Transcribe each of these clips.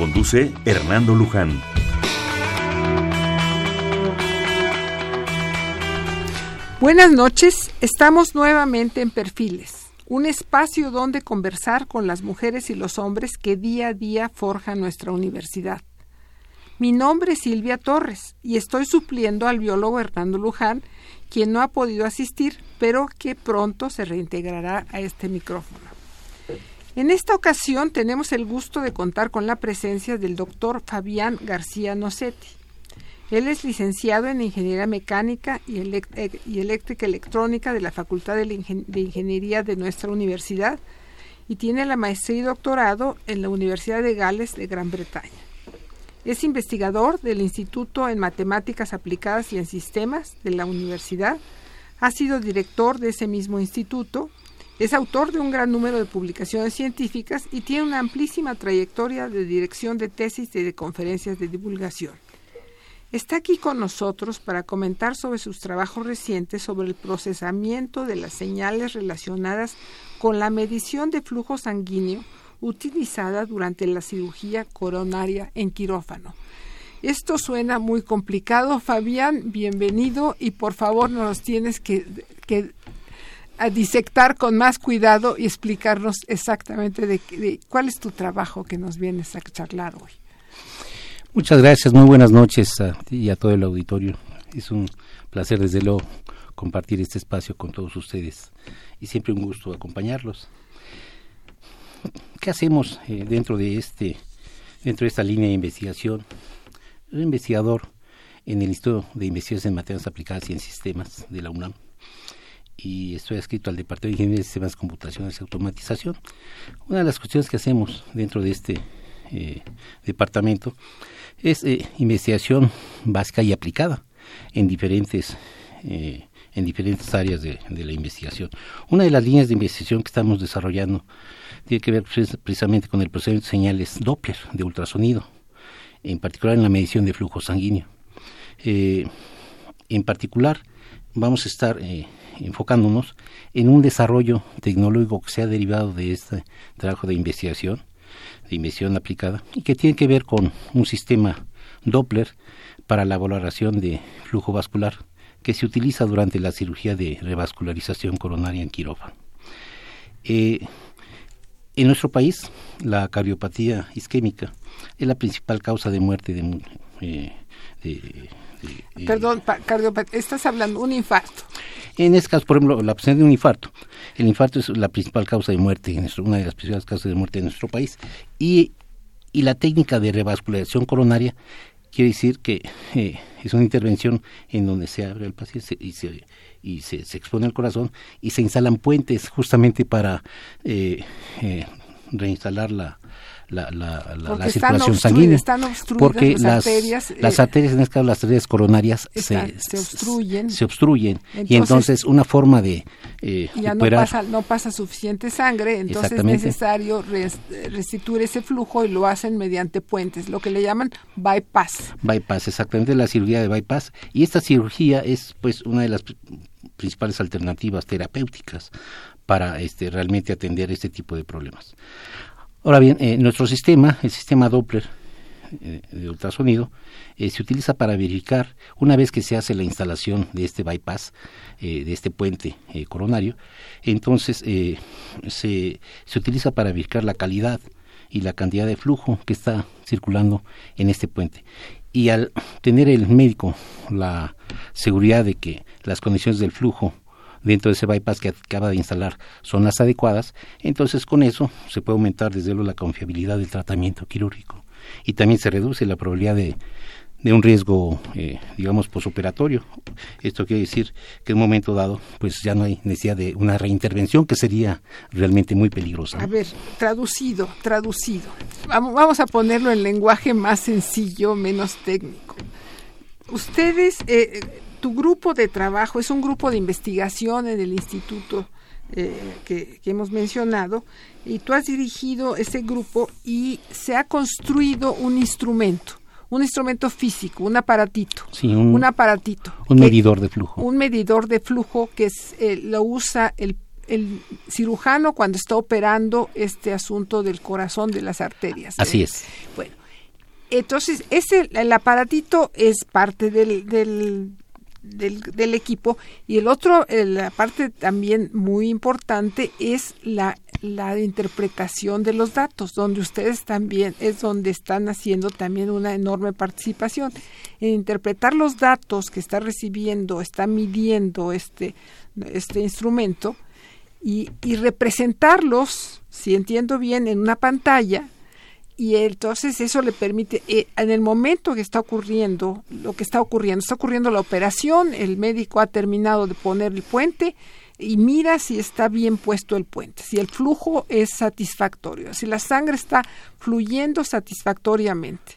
Conduce Hernando Luján. Buenas noches, estamos nuevamente en Perfiles, un espacio donde conversar con las mujeres y los hombres que día a día forjan nuestra universidad. Mi nombre es Silvia Torres y estoy supliendo al biólogo Hernando Luján, quien no ha podido asistir, pero que pronto se reintegrará a este micrófono. En esta ocasión tenemos el gusto de contar con la presencia del doctor Fabián García Nocetti. Él es licenciado en Ingeniería Mecánica y, eh, Eléctrica Electrónica de la Facultad de, de Ingeniería de nuestra universidad y tiene la maestría y doctorado en la Universidad de Gales de Gran Bretaña. Es investigador del Instituto en Matemáticas Aplicadas y en Sistemas de la universidad. Ha sido director de ese mismo instituto es autor de un gran número de publicaciones científicas y tiene una amplísima trayectoria de dirección de tesis y de conferencias de divulgación. Está aquí con nosotros para comentar sobre sus trabajos recientes sobre el procesamiento de las señales relacionadas con la medición de flujo sanguíneo utilizada durante la cirugía coronaria en quirófano. Esto suena muy complicado. Fabián, bienvenido y por favor nos tienes que, que a disectar con más cuidado y explicarnos exactamente de, cuál es tu trabajo que nos vienes a charlar hoy. Muchas gracias, muy buenas noches a ti y a todo el auditorio. Es un placer desde luego compartir este espacio con todos ustedes y siempre un gusto acompañarlos. ¿Qué hacemos eh, dentro de este dentro de esta línea de investigación? Un investigador en el Instituto de Investigaciones en Materias Aplicadas y en Sistemas de la UNAM y estoy adscrito al Departamento de Ingeniería de Sistemas Computacionales y Automatización. Una de las cuestiones que hacemos dentro de este eh, departamento es eh, investigación básica y aplicada en diferentes eh, en diferentes áreas de, la investigación. Una de las líneas de investigación que estamos desarrollando tiene que ver precisamente con el procedimiento de señales Doppler de ultrasonido, en particular en la medición de flujo sanguíneo. en particular, vamos a estar enfocándonos en un desarrollo tecnológico que se ha derivado de este trabajo de investigación, de investigación aplicada, y que tiene que ver con un sistema Doppler para la valoración de flujo vascular que se utiliza durante la cirugía de revascularización coronaria en quirófano. Eh, en nuestro país, la cardiopatía isquémica es la principal causa de muerte de, eh, Perdón, cardiopatía, estás hablando de un infarto. En este caso, por ejemplo, la presencia de un infarto. El infarto es la principal causa de muerte, en una de las principales causas de muerte en nuestro país. Y, y la técnica de revascularización coronaria quiere decir que eh, es una intervención en donde se abre el paciente y se y se, se expone el corazón y se instalan puentes justamente para eh, eh, reinstalar la, la, la, la, circulación sanguínea. porque las, arterias, las eh, arterias, en este caso las arterias coronarias, se, se, obstruyen. Se obstruyen. y entonces una forma de eh, ya no pasa, no pasa suficiente sangre, entonces es necesario restituir ese flujo y lo hacen mediante puentes, lo que le llaman bypass. Bypass, exactamente, la cirugía de bypass. Y esta cirugía es pues una de las principales alternativas terapéuticas para este, realmente atender este tipo de problemas. Ahora bien, eh, nuestro sistema, el sistema Doppler eh, de ultrasonido, eh, se utiliza para verificar, una vez que se hace la instalación de este bypass, de este puente coronario, entonces se, se utiliza para verificar la calidad y la cantidad de flujo que está circulando en este puente. Y al tener el médico la seguridad de que las condiciones del flujo dentro de ese bypass que acaba de instalar son las adecuadas, entonces con eso se puede aumentar desde luego la confiabilidad del tratamiento quirúrgico y también se reduce la probabilidad de, de un riesgo, eh, digamos, posoperatorio. Esto quiere decir que en un momento dado, pues ya no hay necesidad de una reintervención que sería realmente muy peligrosa. A ver, traducido, traducido. Vamos a ponerlo en lenguaje más sencillo, menos técnico. Ustedes, eh, tu grupo de trabajo es un grupo de investigación en el instituto eh, que, que, hemos mencionado y tú has dirigido ese grupo y se ha construido un instrumento un instrumento físico, un aparatito, un, aparatito, un medidor de flujo, un medidor de flujo que es, eh, lo usa el, el, cirujano cuando está operando este asunto del corazón de las arterias. Así es. Bueno, entonces ese el aparatito es parte del, del del, del, equipo. Y el otro, la parte también muy importante es la, la interpretación de los datos, donde ustedes también es donde están haciendo también una enorme participación. En interpretar los datos que está recibiendo, está midiendo este, este instrumento y, y representarlos, si entiendo bien, en una pantalla y entonces eso le permite, eh, en el momento que está ocurriendo, lo que está ocurriendo, está ocurriendo la operación, el médico ha terminado de poner el puente y mira si está bien puesto el puente, si el flujo es satisfactorio, si la sangre está fluyendo satisfactoriamente.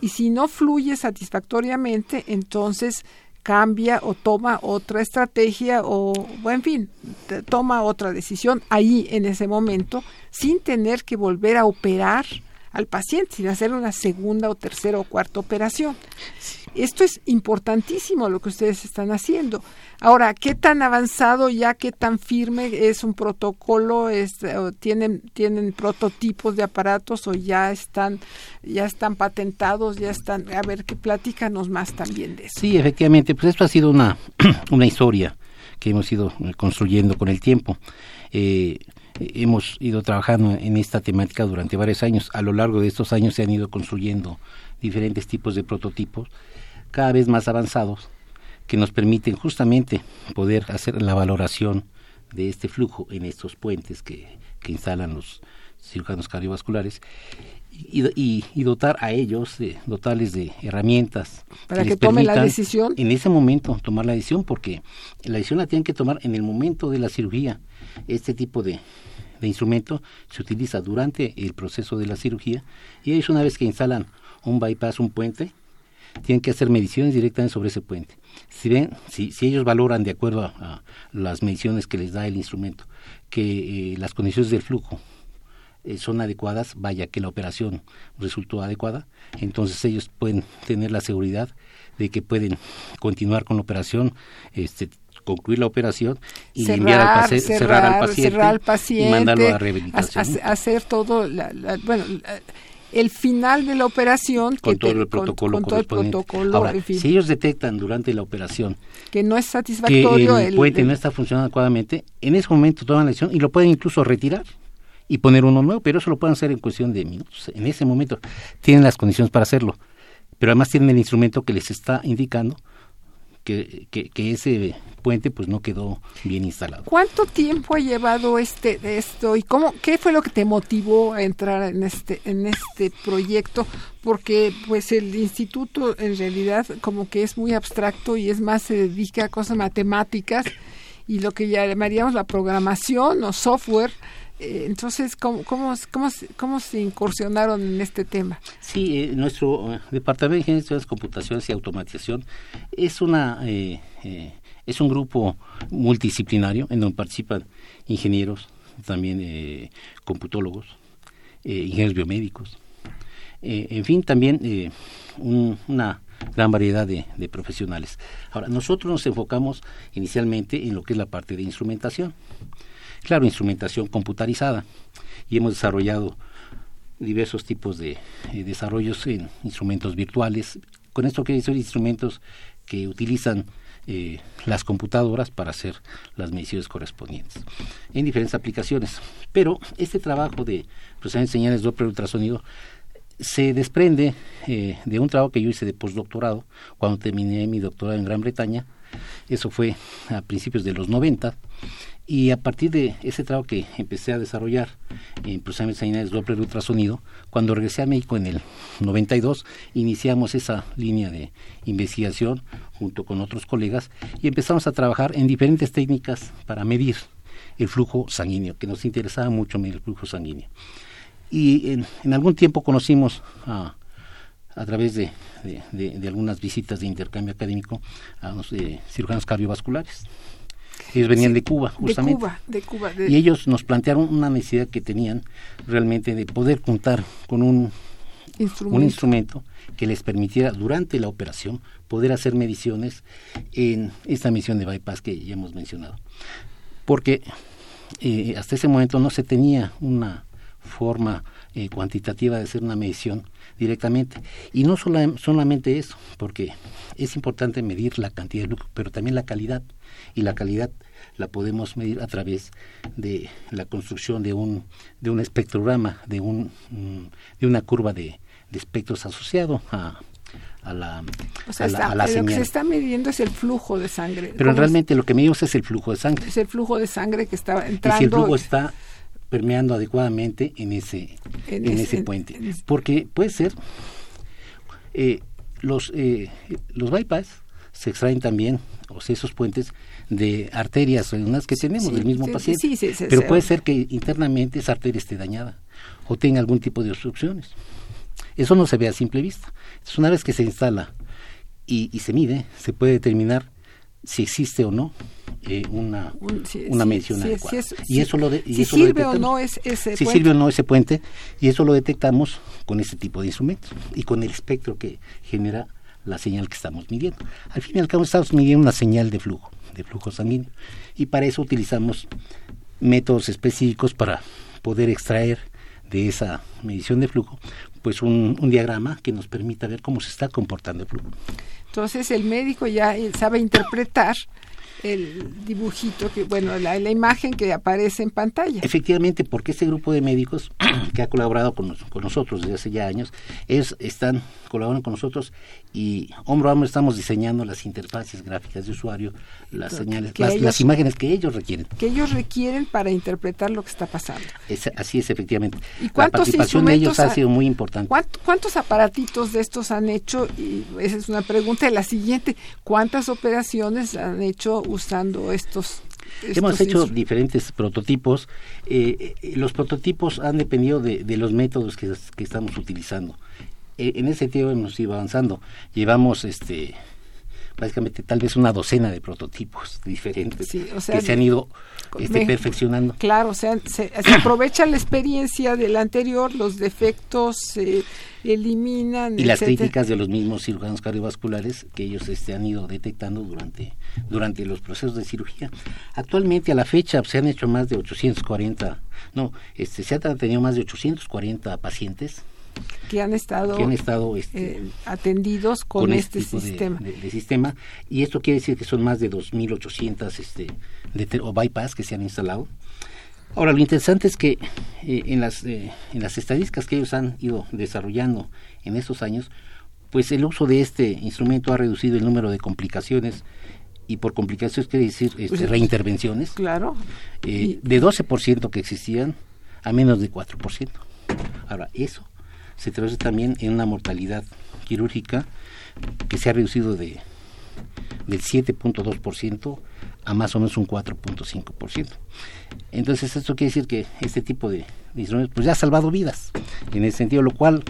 Y si no fluye satisfactoriamente, entonces cambia o toma otra estrategia o, en fin, toma otra decisión ahí en ese momento sin tener que volver a operar al paciente sin hacer una segunda o tercera o cuarta operación. Esto es importantísimo lo que ustedes están haciendo. Ahora, ¿qué tan avanzado ya, qué tan firme es un protocolo? tienen, ¿Tienen prototipos de aparatos o ya están, ya están patentados? ya están A ver, que platícanos más también de eso. Sí, efectivamente, pues esto ha sido una, una historia que hemos ido construyendo con el tiempo. Eh, hemos ido trabajando en esta temática durante varios años. A lo largo de estos años se han ido construyendo diferentes tipos de prototipos, cada vez más avanzados, que nos permiten justamente poder hacer la valoración de este flujo en estos puentes que, que instalan los cirujanos cardiovasculares y, y, dotar a ellos, de, dotarles de herramientas. Para que, tomen la decisión. En ese momento tomar la decisión, porque la decisión la tienen que tomar en el momento de la cirugía. Este tipo de, de instrumento se utiliza durante el proceso de la cirugía y ellos una vez que instalan un bypass, un puente, tienen que hacer mediciones directamente sobre ese puente. Si, ven, si, si ellos valoran de acuerdo a, las mediciones que les da el instrumento que eh, las condiciones del flujo eh, son adecuadas, vaya que la operación resultó adecuada, entonces ellos pueden tener la seguridad de que pueden continuar con la operación, este, concluir la operación y enviar al paciente, cerrar, al paciente, y mandarlo a rehabilitación. hacer todo, bueno, el final de la operación con todo el protocolo con, todo el protocolo Ahora, si ellos detectan durante la operación que no es satisfactorio que el, puente no está funcionando adecuadamente en ese momento toman la decisión y lo pueden incluso retirar y poner uno nuevo pero eso lo pueden hacer en cuestión de minutos en ese momento tienen las condiciones para hacerlo pero además tienen el instrumento que les está indicando que, que, ese puente pues no quedó bien instalado. ¿Cuánto tiempo ha llevado este esto y cómo qué fue lo que te motivó a entrar en este en este proyecto? Porque pues el instituto en realidad como que es muy abstracto y es más se dedica a cosas matemáticas y lo que llamaríamos la programación o software entonces, ¿cómo, cómo, cómo, se incursionaron en este tema? Sí, eh, nuestro eh, Departamento de Ingeniería de Computaciones y Automatización es una es un grupo multidisciplinario en donde participan ingenieros, también computólogos, ingenieros biomédicos, en fin, también una gran variedad de, profesionales. Ahora, nosotros nos enfocamos inicialmente en lo que es la parte de instrumentación claro, instrumentación computarizada y hemos desarrollado diversos tipos de eh, desarrollos en instrumentos virtuales. Con esto quiere decir instrumentos que utilizan eh, las computadoras para hacer las mediciones correspondientes en diferentes aplicaciones. Pero este trabajo de procesamiento de señales Doppler ultrasonido se desprende eh, de un trabajo que yo hice de postdoctorado cuando terminé mi doctorado en Gran Bretaña Eso fue a principios de los 90 y a partir de ese trabajo que empecé a desarrollar en procesamiento sanguíneo de Doppler ultrasonido, cuando regresé a México en el 92, iniciamos esa línea de investigación junto con otros colegas y empezamos a trabajar en diferentes técnicas para medir el flujo sanguíneo, que nos interesaba mucho medir el flujo sanguíneo. Y en, algún tiempo conocimos a, a través de, de, algunas visitas de intercambio académico a los eh, cirujanos cardiovasculares ellos venían de Cuba, justamente. De Cuba, de Cuba. Y ellos nos plantearon una necesidad que tenían realmente de poder contar con un instrumento. un instrumento que les permitiera durante la operación poder hacer mediciones en esta misión de bypass que ya hemos mencionado. Porque eh, hasta ese momento no se tenía una forma eh, cuantitativa de hacer una medición directamente. Y no solamente eso, porque es importante medir la cantidad de flujo, pero también la calidad y la calidad la podemos medir a través de la construcción de un de un espectrograma de un mm, de una curva de, espectros asociado a, a la, o sea, Lo que se está midiendo es el flujo de sangre. Pero realmente lo que medimos es el flujo de sangre. Es el flujo de sangre que está entrando. Y si el flujo está permeando adecuadamente en ese, en, ese, puente. Porque puede ser, eh, los, eh, los bypass se extraen también, o sea, esos puentes, de arterias unas que tenemos del mismo paciente. pero puede ser que internamente esa arteria esté dañada o tenga algún tipo de obstrucciones. Eso no se ve a simple vista. Es una vez que se instala y, y se mide, se puede determinar si existe o no eh, una, una medición adecuada. y eso lo si sirve o no es ese si sirve o no ese puente y eso lo detectamos con ese tipo de instrumentos y con el espectro que genera la señal que estamos midiendo. Al fin y al cabo estamos midiendo una señal de flujo, de flujo sanguíneo. Y para eso utilizamos métodos específicos para poder extraer de esa medición de flujo pues un, un diagrama que nos permita ver cómo se está comportando el flujo. Entonces el médico ya sabe interpretar el dibujito, que bueno, la, la, imagen que aparece en pantalla. Efectivamente, porque ese grupo de médicos que ha colaborado con, con nosotros desde hace ya años, es, están colaborando con nosotros y hombro a hombro estamos diseñando las interfaces gráficas de usuario, las señales, las, imágenes que ellos requieren. Que ellos requieren para interpretar lo que está pasando. así es, efectivamente. ¿Y La participación de ellos ha, sido muy importante. ¿Cuántos aparatitos de estos han hecho? Y esa es una pregunta. Y la siguiente, ¿cuántas operaciones han hecho usando estos Hemos hecho diferentes prototipos. Eh, eh, los prototipos han dependido de, los métodos que, que, estamos utilizando. Eh, en ese tiempo hemos ido avanzando. Llevamos este básicamente tal vez una docena de prototipos diferentes que se han ido este, perfeccionando. Claro, o sea, se, aprovecha la experiencia del anterior, los defectos se eliminan. Y las críticas de los mismos cirujanos cardiovasculares que ellos este, han ido detectando durante, durante los procesos de cirugía. Actualmente, a la fecha, se han hecho más de 840, no, este, se han tenido más de 840 pacientes que han estado, este, eh, atendidos con, este, este sistema. De, sistema. Y esto quiere decir que son más de 2.800 este, o bypass que se han instalado. Ahora, lo interesante es que eh, en, las, eh, en las estadísticas que ellos han ido desarrollando en estos años, pues el uso de este instrumento ha reducido el número de complicaciones y por complicaciones quiere decir este, pues, reintervenciones. Claro. de 12% que existían a menos de 4%. Ahora, eso se traduce también en una mortalidad quirúrgica que se ha reducido de del 7.2% a más o menos un 4.5%. Entonces esto quiere decir que este tipo de, instrumentos pues ya ha salvado vidas en ese sentido, lo cual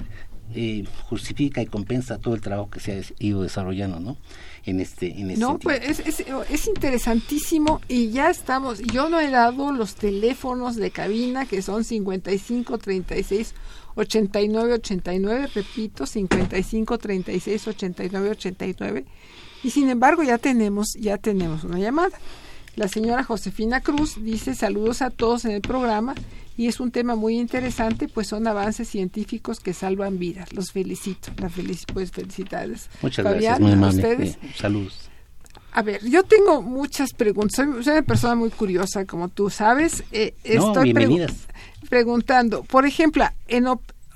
eh, justifica y compensa todo el trabajo que se ha ido desarrollando, ¿no? En este, en este no, pues es, es, es, interesantísimo y ya estamos. Yo no he dado los teléfonos de cabina que son 55 36 89 89, repito, 55 36 89 89. Y sin embargo ya tenemos ya tenemos una llamada. La señora Josefina Cruz dice saludos a todos en el programa y es un tema muy interesante, pues son avances científicos que salvan vidas. Los felicito, la feliz, pues felicidades. Muchas gracias, muy amable. saludos. A ver, yo tengo muchas preguntas. Soy, una persona muy curiosa, como tú sabes. Eh, estoy bienvenidas preguntando, por ejemplo, en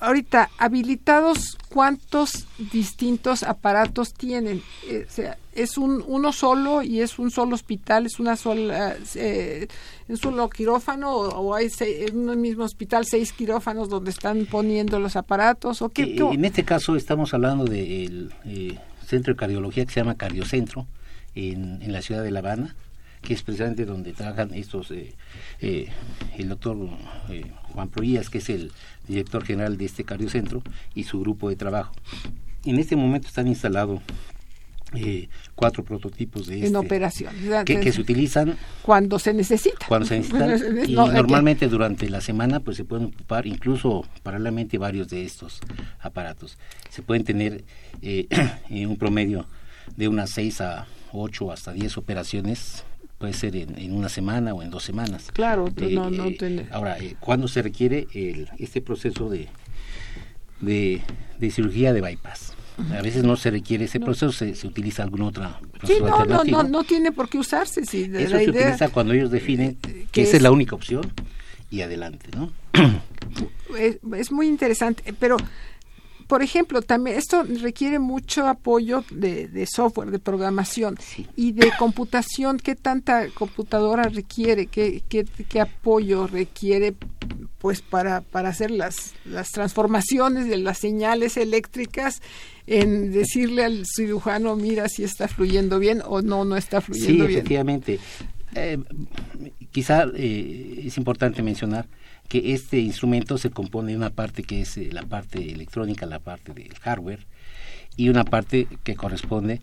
ahorita, habilitados, ¿cuántos distintos aparatos tienen? Eh, o sea, ¿es un, uno solo y es un solo hospital, es una sola, eh, un solo quirófano o, hay en un mismo hospital seis quirófanos donde están poniendo los aparatos? ¿o qué, eh, En este caso estamos hablando del centro de cardiología que se llama Cardiocentro en, en la ciudad de La Habana que es precisamente donde trabajan estos, eh, eh, el doctor eh, Juan Proías, que es el director general de este cardiocentro, y su grupo de trabajo. En este momento están instalados cuatro prototipos de en este, operación. que, se utilizan cuando se necesita. cuando se necesitan y normalmente durante la semana pues se pueden ocupar incluso paralelamente varios de estos aparatos. Se pueden tener en un promedio de unas seis a ocho hasta diez operaciones puede ser en, una semana o en dos semanas. Claro, no, no eh, Ahora, eh, ¿cuándo se requiere el, este proceso de, de, cirugía de bypass? A veces no se requiere ese proceso, se, se, utiliza alguna otra sí, no, no, no, no tiene por qué usarse. Sí, Eso se utiliza cuando ellos definen eh, que, esa es, la única opción y adelante, ¿no? Es, es muy interesante, pero por ejemplo, también esto requiere mucho apoyo de, software, de programación y de computación. ¿Qué tanta computadora requiere? ¿Qué, qué, apoyo requiere pues para, para hacer las, las transformaciones de las señales eléctricas en decirle al cirujano, mira si está fluyendo bien o no, no está fluyendo bien? Sí, efectivamente. Eh, quizá eh, es importante mencionar que este instrumento se compone de una parte que es eh, la parte electrónica, la parte del hardware, y una parte que corresponde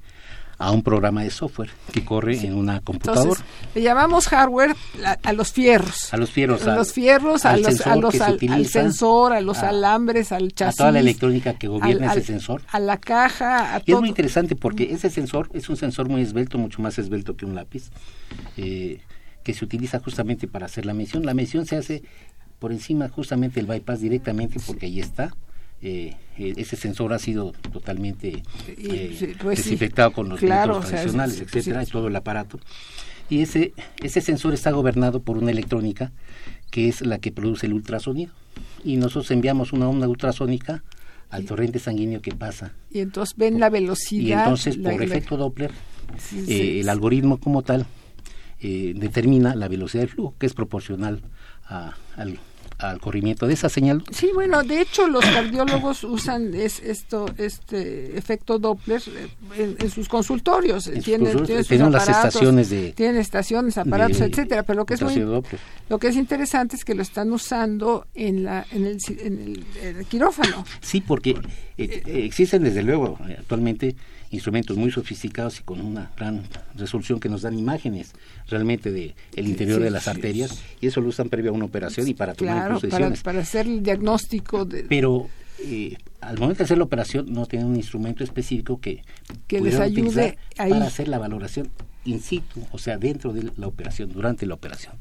a un programa de software que corre en una computadora. le llamamos hardware a, los fierros. A los fierros. A, los fierros, a los, a los al, sensor, a los alambres, al chasis. A toda la electrónica que gobierna ese sensor. A la caja, a y es muy interesante porque ese sensor es un sensor muy esbelto, mucho más esbelto que un lápiz, eh, que se utiliza justamente para hacer la medición. La medición se hace por encima justamente el bypass directamente porque ahí está. Eh, eh, ese sensor ha sido totalmente eh, pues desinfectado con los claro, tradicionales, etcétera, y todo el aparato. Y ese, ese sensor está gobernado por una electrónica que es la que produce el ultrasonido. Y nosotros enviamos una onda ultrasónica al torrente sanguíneo que pasa. Y entonces ven la velocidad. Y entonces, por efecto Doppler, el algoritmo como tal determina la velocidad del flujo, que es proporcional a, al, al corrimiento de esa señal. Sí, bueno, de hecho los cardiólogos usan es, esto, este efecto Doppler eh, en, sus consultorios. tienen, las estaciones de tienen estaciones, aparatos, etcétera. Pero lo que es lo que es interesante es que lo están usando en la en el, en el, quirófano. Sí, porque eh, eh, existen desde luego actualmente instrumentos muy sofisticados y con una gran resolución que nos dan imágenes realmente de el interior de las arterias y eso lo usan previo a una operación y para tomar claro, para, hacer el diagnóstico de... pero eh, al momento de hacer la operación no tienen un instrumento específico que, que les ayude para hacer la valoración in situ, o sea, dentro de la operación, durante la operación.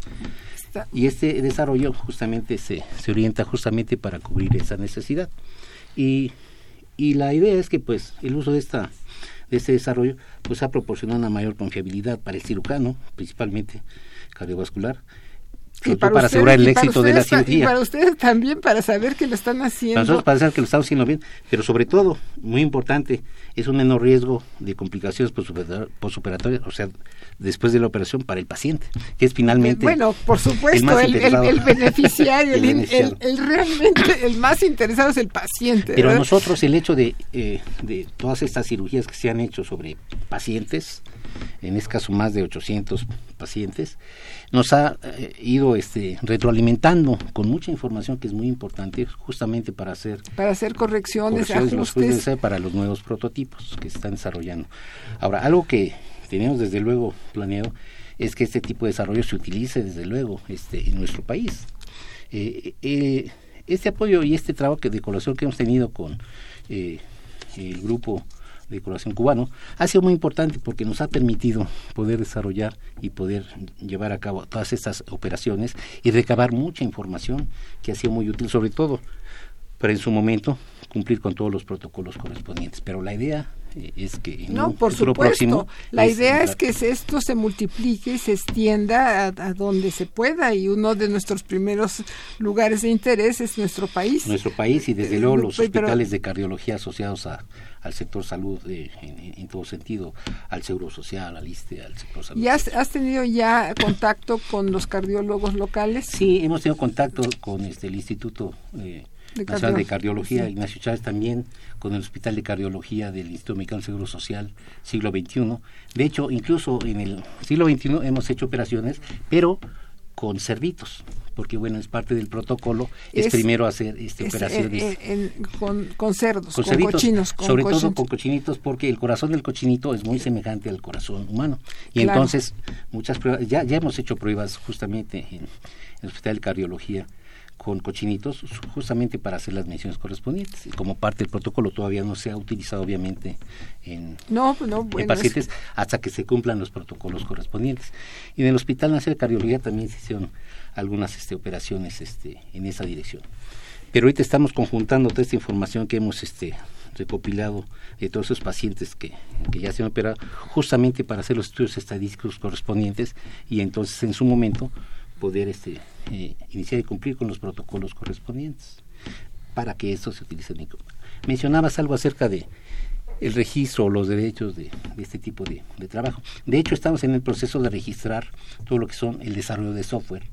Y este desarrollo justamente se, se orienta justamente para cubrir esa necesidad. Y, y la idea es que pues el uso de esta de este desarrollo, pues ha proporcionado una mayor confiabilidad para el cirujano, principalmente cardiovascular, para, asegurar el éxito de la cirugía. Y para ustedes también, para saber que lo están haciendo. Para nosotros, para saber que lo estamos haciendo bien, pero sobre todo, muy importante, es un menor riesgo de complicaciones postoperatorias, o sea, después de la operación para el paciente, que es finalmente. Bueno, por supuesto, el, el, beneficiario, el, realmente el más interesado es el paciente. Pero nosotros, el hecho de, eh, de todas estas cirugías que se han hecho sobre pacientes, en este caso más de 800 pacientes, nos ha eh, ido este, retroalimentando con mucha información que es muy importante justamente para hacer para hacer correcciones, ajustes para los nuevos prototipos que se están desarrollando. Ahora, algo que tenemos desde luego planeado es que este tipo de desarrollo se utilice desde luego este, en nuestro país. Eh, eh, este apoyo y este trabajo de colaboración que hemos tenido con el grupo de cubano, ha sido muy importante porque nos ha permitido poder desarrollar y poder llevar a cabo todas estas operaciones y recabar mucha información que ha sido muy útil, sobre todo, pero en su momento, cumplir con todos los protocolos correspondientes. Pero la idea es que no, por supuesto. la idea es que esto se multiplique y se extienda a, donde se pueda y uno de nuestros primeros lugares de interés es nuestro país. Nuestro país y desde luego los hospitales de cardiología asociados al sector salud eh, en, todo sentido, al seguro social, al ISTE, al sector salud. ¿Y has, tenido ya contacto con los cardiólogos locales? Sí, hemos tenido contacto con este el Instituto eh, de Nacional de Cardiología, Ignacio Chávez también con el Hospital de Cardiología del Instituto Mexicano del Seguro Social, siglo XXI. De hecho, incluso en el siglo XXI hemos hecho operaciones, pero con cerditos, porque bueno, es parte del protocolo, es, primero hacer este, operaciones eh, eh, con, cerdos, con, cochinos. sobre todo con cochinitos, porque el corazón del cochinito es muy semejante al corazón humano. Y entonces, muchas pruebas, ya, ya hemos hecho pruebas justamente en el Hospital de Cardiología con cochinitos justamente para hacer las mediciones correspondientes. Como parte del protocolo todavía no se ha utilizado obviamente en, no, no, pacientes hasta que se cumplan los protocolos correspondientes. Y en el Hospital Nacional de Cardiología también se hicieron algunas este, operaciones este, en esa dirección. Pero ahorita estamos conjuntando toda esta información que hemos este, recopilado de todos esos pacientes que, que ya se han operado justamente para hacer los estudios estadísticos correspondientes y entonces en su momento poder este, eh, iniciar y cumplir con los protocolos correspondientes para que esto se utilice. Mencionabas algo acerca de el registro o los derechos de, este tipo de, trabajo. De hecho, estamos en el proceso de registrar todo lo que son el desarrollo de software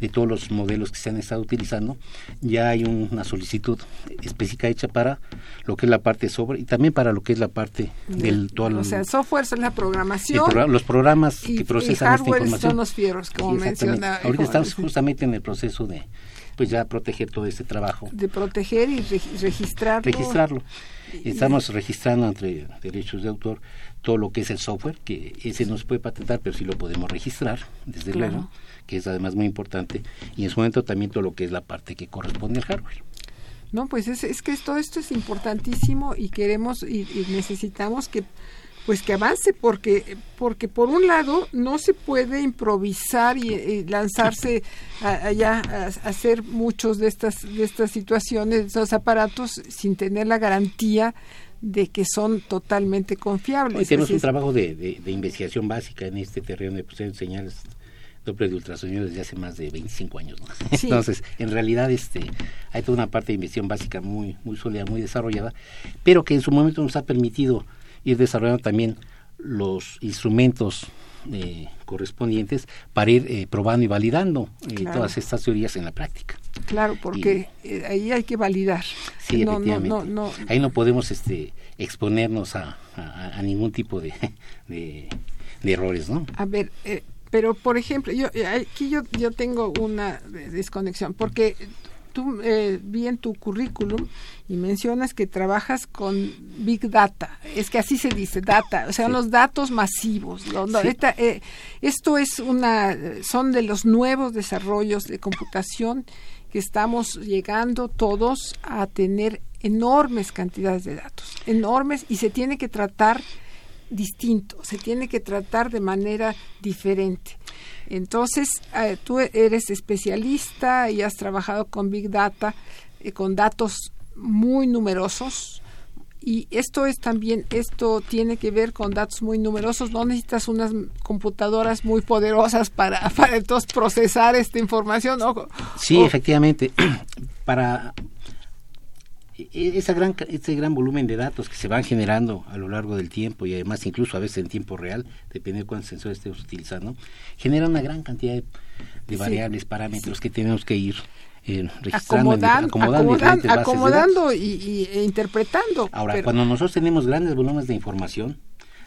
de todos los modelos que se han estado utilizando. Ya hay una solicitud específica hecha para lo que es la parte de software y también para lo que es la parte del todo O sea, el software es la programación. los programas que procesan esta información. son los fierros, como menciona. Ahorita estamos justamente en el proceso de pues ya proteger todo este trabajo. De proteger y registrarlo. Registrarlo. Estamos registrando entre derechos de autor todo lo que es el software, que ese no se puede patentar, pero sí lo podemos registrar, desde luego que es además muy importante, y en su momento también todo lo que es la parte que corresponde al hardware. No, pues es, es que todo esto es importantísimo y queremos y, necesitamos que pues que avance porque porque por un lado no se puede improvisar y, lanzarse allá a, hacer muchos de estas de estas situaciones de estos aparatos sin tener la garantía de que son totalmente confiables. Hoy tenemos un trabajo de, de, investigación básica en este terreno de de señales Doppler de ultrasonido desde hace más de 25 años. Entonces, en realidad este hay toda una parte de investigación básica muy muy sólida, muy desarrollada, pero que en su momento nos ha permitido ir desarrollando también los instrumentos eh, correspondientes para ir eh, probando y validando eh, todas estas teorías en la práctica. Claro, porque ahí hay que validar. Sí, efectivamente. ahí no podemos este, exponernos a, a, ningún tipo de, de, de, errores, ¿no? A ver, pero por ejemplo, yo eh, aquí yo, yo tengo una desconexión, porque tú eh, vi en tu currículum y mencionas que trabajas con Big Data. Es que así se dice, data, o sea, los datos masivos. Eh, esto es una, son de los nuevos desarrollos de computación que estamos llegando todos a tener enormes cantidades de datos, enormes, y se tiene que tratar distinto, se tiene que tratar de manera diferente. Entonces, eh, tú eres especialista y has trabajado con Big Data, eh, con datos muy numerosos. Y esto es también, esto tiene que ver con datos muy numerosos. No necesitas unas computadoras muy poderosas para, para entonces procesar esta información. sí, efectivamente. para esa gran, ese gran volumen de datos que se van generando a lo largo del tiempo y además incluso a veces en tiempo real, depende de cuántos sensores estemos utilizando, genera una gran cantidad de, variables, parámetros que tenemos que ir eh, registrando, acomodando, acomodando, y, e interpretando. Ahora, cuando nosotros tenemos grandes volúmenes de información,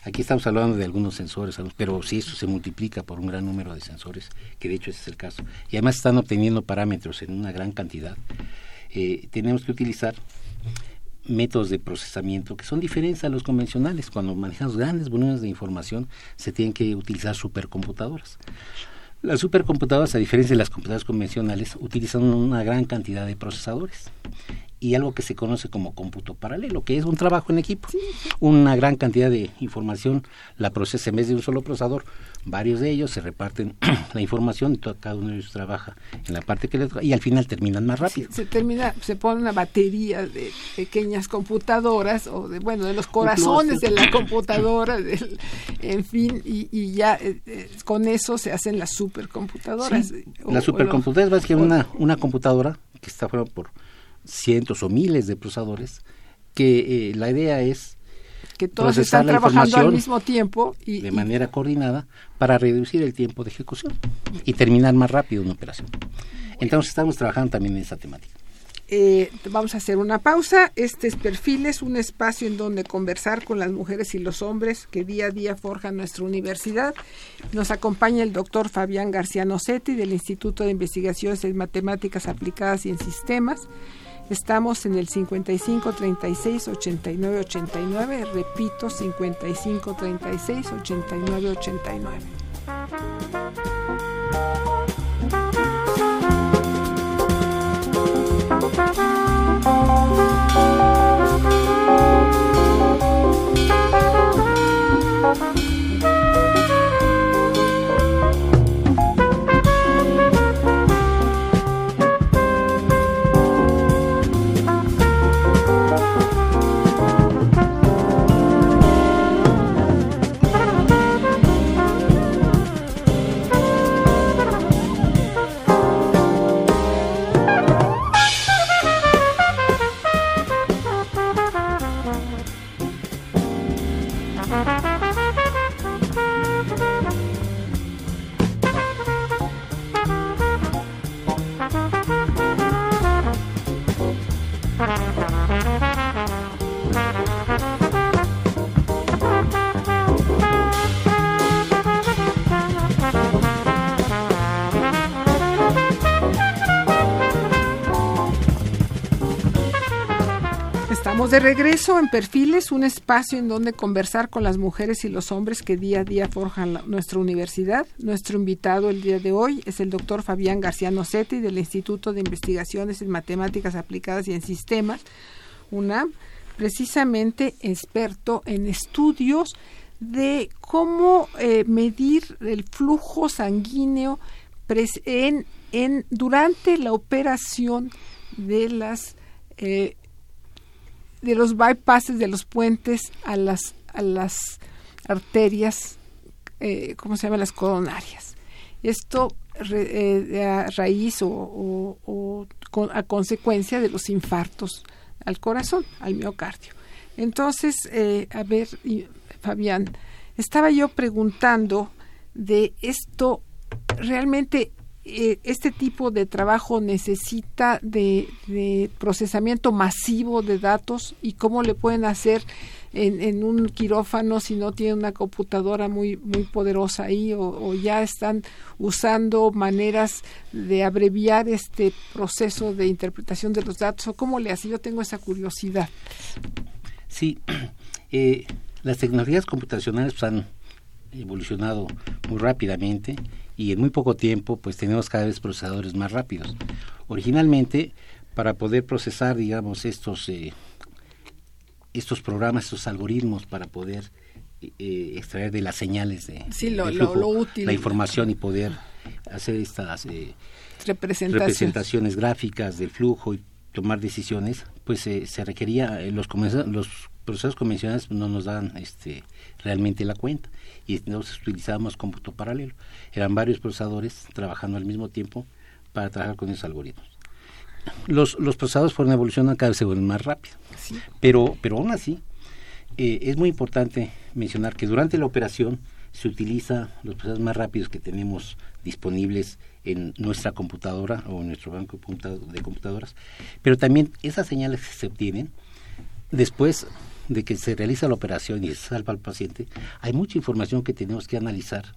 aquí estamos hablando de algunos sensores, pero si eso se multiplica por un gran número de sensores, que de hecho ese es el caso, y además están obteniendo parámetros en una gran cantidad, eh, tenemos que utilizar métodos de procesamiento que son diferentes a los convencionales. Cuando manejamos grandes volúmenes de información, se tienen que utilizar supercomputadoras. Las supercomputadoras, a diferencia de las computadoras convencionales, utilizan una gran cantidad de procesadores. Y algo que se conoce como cómputo paralelo, que es un trabajo en equipo. Una gran cantidad de información la procesa en vez de un solo procesador. Varios de ellos se reparten la información y todo, cada uno de ellos trabaja en la parte que le toca y al final terminan más rápido. se termina, se pone una batería de pequeñas computadoras o de bueno de los corazones de la computadora, en fin, y, ya eh, eh, con eso se hacen las supercomputadoras. la supercomputadora es básicamente una, una computadora que está formada por cientos o miles de procesadores, que eh, la idea es que todos están trabajando al mismo tiempo y, de manera coordinada para reducir el tiempo de ejecución y terminar más rápido una operación. Entonces estamos trabajando también en esa temática. Eh, vamos a hacer una pausa. Este es Perfiles, un espacio en donde conversar con las mujeres y los hombres que día a día forjan nuestra universidad. Nos acompaña el doctor Fabián García Nocetti del Instituto de Investigaciones en Matemáticas Aplicadas y en Sistemas. Estamos en el 55 36 89 89, repito 55 36 89 89. De regreso en Perfiles, un espacio en donde conversar con las mujeres y los hombres que día a día forjan nuestra universidad. Nuestro invitado el día de hoy es el doctor Fabián García Nocetti del Instituto de Investigaciones en Matemáticas Aplicadas y en Sistemas, UNAM, precisamente experto en estudios de cómo eh, medir el flujo sanguíneo en, durante la operación de las eh, de los bypasses de los puentes a las, a las arterias, eh, ¿cómo se llama? Las coronarias. Esto eh, a raíz o, a consecuencia de los infartos al corazón, al miocardio. Entonces, eh, a ver, Fabián, estaba yo preguntando de esto, realmente eh, este tipo de trabajo necesita de, procesamiento masivo de datos y cómo le pueden hacer en, un quirófano si no tiene una computadora muy muy poderosa ahí o, ya están usando maneras de abreviar este proceso de interpretación de los datos o cómo le hace yo tengo esa curiosidad. Sí eh, las tecnologías computacionales pues, han evolucionado muy rápidamente y en muy poco tiempo pues tenemos cada vez procesadores más rápidos. Originalmente para poder procesar digamos estos eh, estos programas, estos algoritmos para poder eh, extraer de las señales de, la información y poder hacer estas eh, representaciones gráficas del flujo y tomar decisiones, pues se requería los los procesos convencionales no nos dan este realmente la cuenta y entonces utilizábamos cómputo paralelo. Eran varios procesadores trabajando al mismo tiempo para trabajar con esos algoritmos. Los, los procesadores fueron evolucionando cada vez se vuelven más rápido. Pero, pero aún así, eh, es muy importante mencionar que durante la operación se utiliza los procesadores más rápidos que tenemos disponibles en nuestra computadora o en nuestro banco de computadoras, pero también esas señales que se obtienen después de que se realiza la operación y se salva al paciente, hay mucha información que tenemos que analizar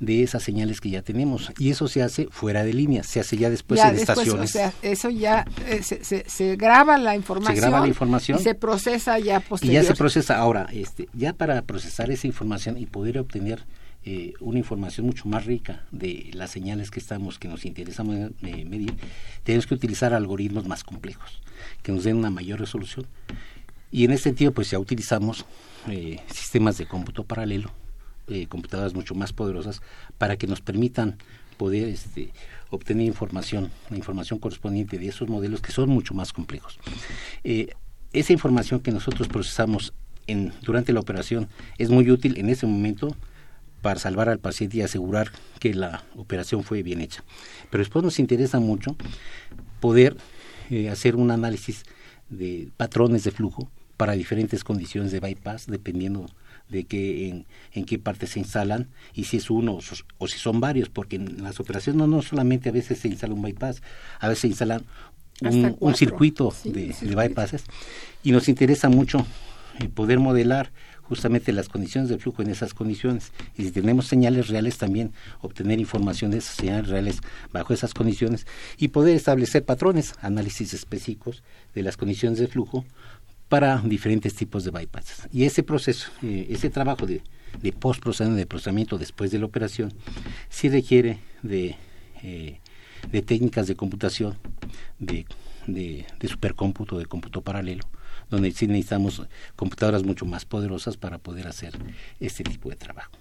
de esas señales que ya tenemos y eso se hace fuera de línea, se hace ya después en estaciones. O sea, eso ya eh, se, se, graba la información. Se graba la información. Y se procesa ya posterior. Y ya se procesa ahora, este, ya para procesar esa información y poder obtener eh, una información mucho más rica de las señales que estamos, que nos interesamos medir, tenemos que utilizar algoritmos más complejos, que nos den una mayor resolución. Y en ese sentido, pues ya utilizamos eh, sistemas de cómputo paralelo, eh, computadoras mucho más poderosas, para que nos permitan poder este, obtener información, la información correspondiente de esos modelos que son mucho más complejos. esa información que nosotros procesamos en, durante la operación es muy útil en ese momento para salvar al paciente y asegurar que la operación fue bien hecha. Pero después nos interesa mucho poder eh, hacer un análisis de patrones de flujo para diferentes condiciones de bypass, dependiendo de qué, en, qué parte se instalan y si es uno o, si son varios, porque en las operaciones no, no solamente a veces se instala un bypass, a veces se instalan un, circuito de, de bypasses. Y nos interesa mucho poder modelar justamente las condiciones de flujo en esas condiciones. Y si tenemos señales reales también, obtener información de esas señales reales bajo esas condiciones y poder establecer patrones, análisis específicos de las condiciones de flujo para diferentes tipos de bypasses. Y ese proceso, eh, ese trabajo de, de post-procesamiento, de procesamiento después de la operación, sí requiere de, eh, de técnicas de computación, de supercómputo, de cómputo paralelo, donde sí necesitamos computadoras mucho más poderosas para poder hacer este tipo de trabajo.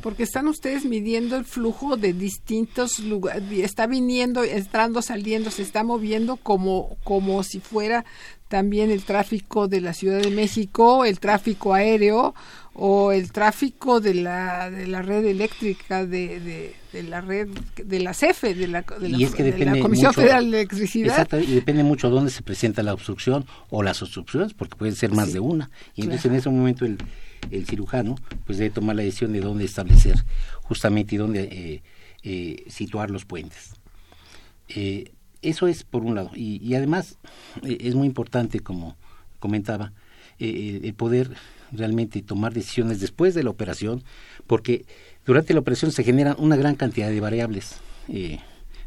Porque están ustedes midiendo el flujo de distintos lugares, está viniendo, entrando, saliendo, se está moviendo como, como si fuera también el tráfico de la Ciudad de México, el tráfico aéreo o el tráfico de la, de la red eléctrica de, de, la red de la CEFE, de la, Comisión Federal de Electricidad. Exacto, y depende mucho de dónde se presenta la obstrucción o las obstrucciones, porque pueden ser más de una. Y entonces en ese momento el, el, cirujano pues debe tomar la decisión de dónde establecer justamente y dónde eh, eh, situar los puentes. Eh, eso es por un lado. Y, y además es muy importante, como comentaba, el poder realmente tomar decisiones después de la operación, porque durante la operación se generan una gran cantidad de variables eh,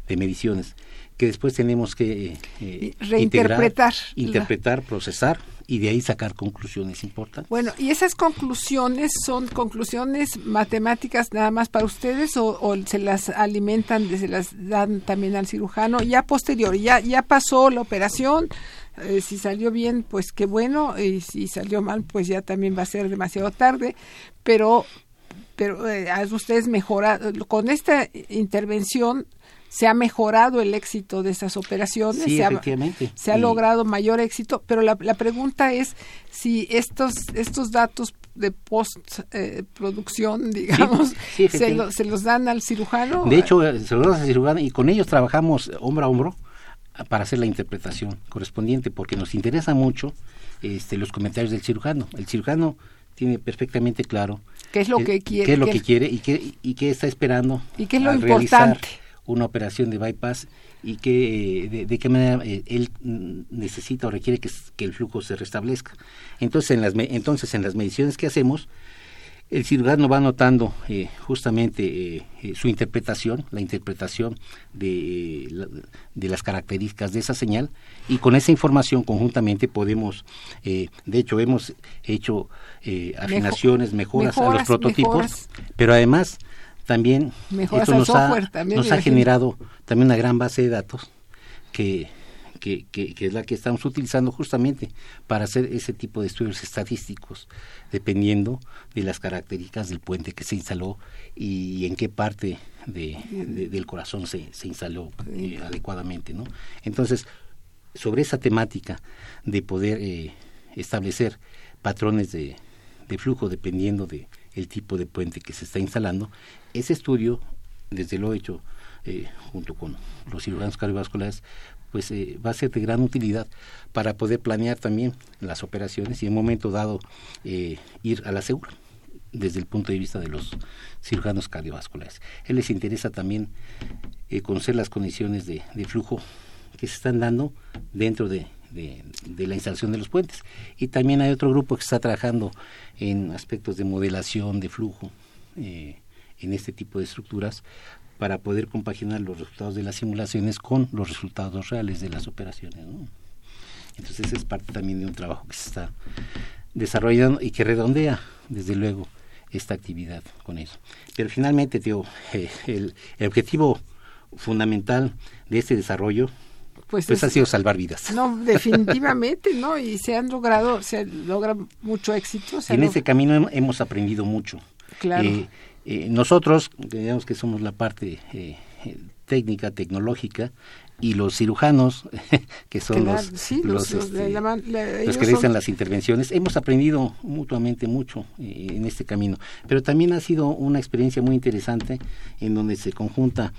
de mediciones que después tenemos que reinterpretar, interpretar, procesar y de ahí sacar conclusiones importantes. Bueno, ¿y esas conclusiones son conclusiones matemáticas nada más para ustedes o, se las alimentan, se las dan también al cirujano ya posterior? Ya, ya pasó la operación, eh, si salió bien, pues qué bueno, y si salió mal, pues ya también va a ser demasiado tarde, pero pero eh, ustedes mejorado con esta intervención se ha mejorado el éxito de esas operaciones, sí, se, ha, se ha logrado mayor éxito, pero la, la, pregunta es si estos estos datos de postproducción, eh, digamos, se, se, los dan al cirujano. De hecho, se los dan al cirujano y con ellos trabajamos hombro a hombro para hacer la interpretación correspondiente, porque nos interesa mucho este, los comentarios del cirujano. El cirujano tiene perfectamente claro qué es lo que quiere, qué es lo que quiere y qué, y qué está esperando y qué es lo importante una operación de bypass y que, de, qué manera eh, él necesita o requiere que, que, el flujo se restablezca. Entonces en, las, entonces, en las mediciones que hacemos, el cirujano va notando eh, justamente eh, eh, su interpretación, la interpretación de, de, las características de esa señal y con esa información conjuntamente podemos, de hecho hemos hecho afinaciones, mejoras, a los prototipos, pero además también esto nos, ha, nos ha generado también una gran base de datos que que, que, es la que estamos utilizando justamente para hacer ese tipo de estudios estadísticos, dependiendo de las características del puente que se instaló y en qué parte de, del corazón se, se instaló eh, adecuadamente. ¿no? Entonces, sobre esa temática de poder eh, establecer patrones de, de flujo dependiendo de el tipo de puente que se está instalando, ese estudio, desde lo hecho eh, junto con los cirujanos cardiovasculares, pues eh, va a ser de gran utilidad para poder planear también las operaciones y en un momento dado eh, ir a la segura desde el punto de vista de los cirujanos cardiovasculares. A les interesa también conocer las condiciones de, flujo que se están dando dentro de, de, la instalación de los puentes. Y también hay otro grupo que está trabajando en aspectos de modelación de flujo en este tipo de estructuras para poder compaginar los resultados de las simulaciones con los resultados reales de las operaciones. Entonces es parte también de un trabajo que se está desarrollando y que redondea, desde luego, esta actividad con eso. Pero finalmente, tío, eh, el, objetivo fundamental de este desarrollo pues, pues ha sido salvar vidas. No, definitivamente, ¿no? Y se han logrado, se logra mucho éxito. en ese camino hemos aprendido mucho. Claro. Eh, eh, nosotros, digamos que somos la parte técnica, tecnológica, y los cirujanos, que son los, los, este, que realizan las intervenciones, hemos aprendido mutuamente mucho eh, en este camino. Pero también ha sido una experiencia muy interesante en donde se conjunta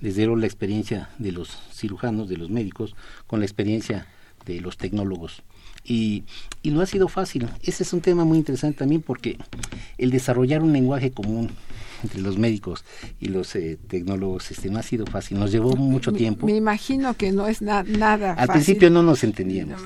desde luego la experiencia de los cirujanos, de los médicos, con la experiencia de los tecnólogos. Y, y no ha sido fácil. Ese es un tema muy interesante también porque el desarrollar un lenguaje común entre los médicos y los eh, tecnólogos este, no ha sido fácil, nos llevó mucho tiempo. Me imagino que no es nada Al principio no nos entendíamos.